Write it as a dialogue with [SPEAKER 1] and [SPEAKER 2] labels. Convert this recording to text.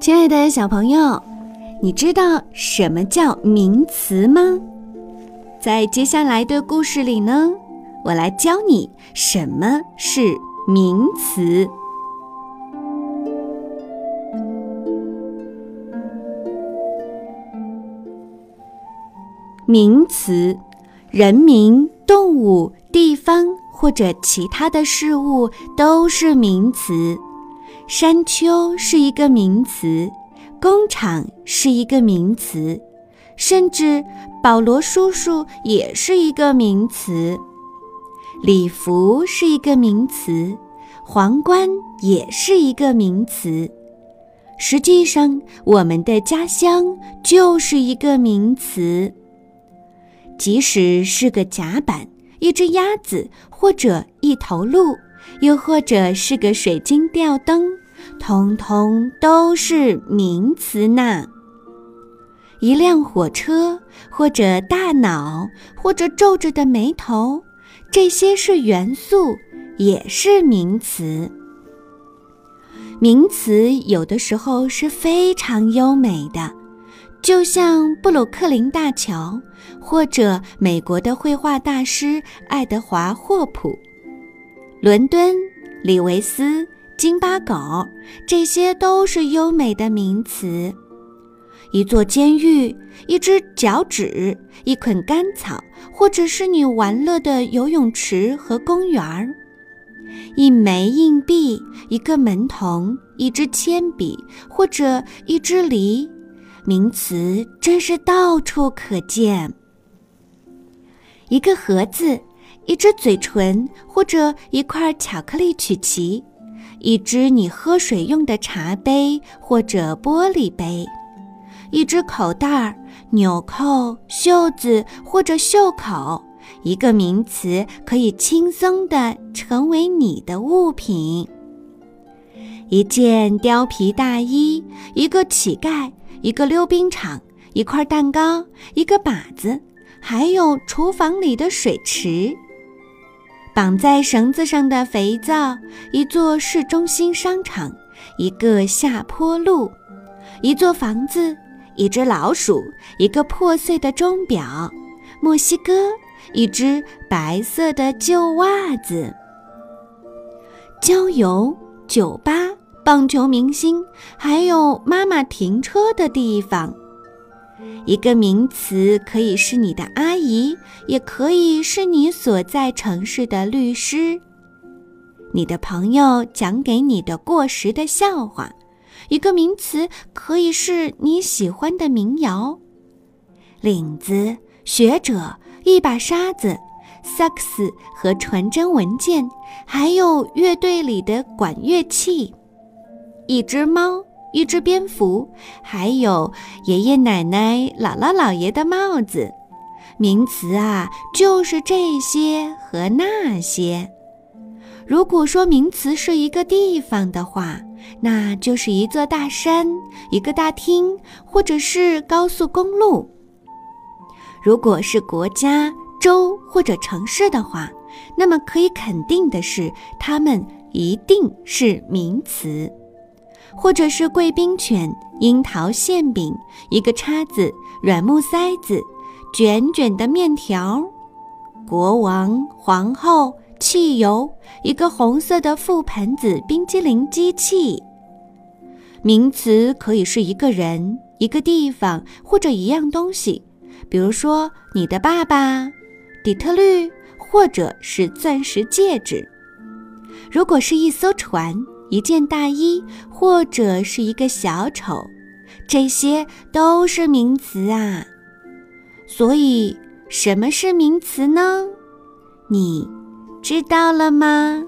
[SPEAKER 1] 亲爱的小朋友，你知道什么叫名词吗？在接下来的故事里呢，我来教你什么是名词。名词，人名、动物、地方或者其他的事物都是名词。山丘是一个名词，工厂是一个名词，甚至保罗叔叔也是一个名词。礼服是一个名词，皇冠也是一个名词。实际上，我们的家乡就是一个名词。即使是个甲板、一只鸭子，或者一头鹿，又或者是个水晶吊灯。通通都是名词呢。一辆火车，或者大脑，或者皱着的眉头，这些是元素，也是名词。名词有的时候是非常优美的，就像布鲁克林大桥，或者美国的绘画大师爱德华霍普，伦敦，李维斯。京巴狗，这些都是优美的名词。一座监狱，一只脚趾，一捆干草，或者是你玩乐的游泳池和公园儿。一枚硬币，一个门童，一支铅笔，或者一只梨，名词真是到处可见。一个盒子，一只嘴唇，或者一块巧克力曲奇。一只你喝水用的茶杯或者玻璃杯，一只口袋儿、纽扣、袖子或者袖口，一个名词可以轻松地成为你的物品。一件貂皮大衣，一个乞丐，一个溜冰场，一块蛋糕，一个靶子，还有厨房里的水池。绑在绳子上的肥皂，一座市中心商场，一个下坡路，一座房子，一只老鼠，一个破碎的钟表，墨西哥，一只白色的旧袜子，郊游，酒吧，棒球明星，还有妈妈停车的地方。一个名词可以是你的阿姨，也可以是你所在城市的律师。你的朋友讲给你的过时的笑话。一个名词可以是你喜欢的民谣。领子、学者、一把沙子、萨克斯和传真文件，还有乐队里的管乐器。一只猫。一只蝙蝠，还有爷爷奶奶、姥姥姥爷的帽子，名词啊，就是这些和那些。如果说名词是一个地方的话，那就是一座大山、一个大厅，或者是高速公路。如果是国家、州或者城市的话，那么可以肯定的是，它们一定是名词。或者是贵宾犬、樱桃馅饼、一个叉子、软木塞子、卷卷的面条、国王、皇后、汽油、一个红色的覆盆子冰激凌机器。名词可以是一个人、一个地方或者一样东西，比如说你的爸爸、底特律，或者是钻石戒指。如果是一艘船。一件大衣，或者是一个小丑，这些都是名词啊。所以，什么是名词呢？你知道了吗？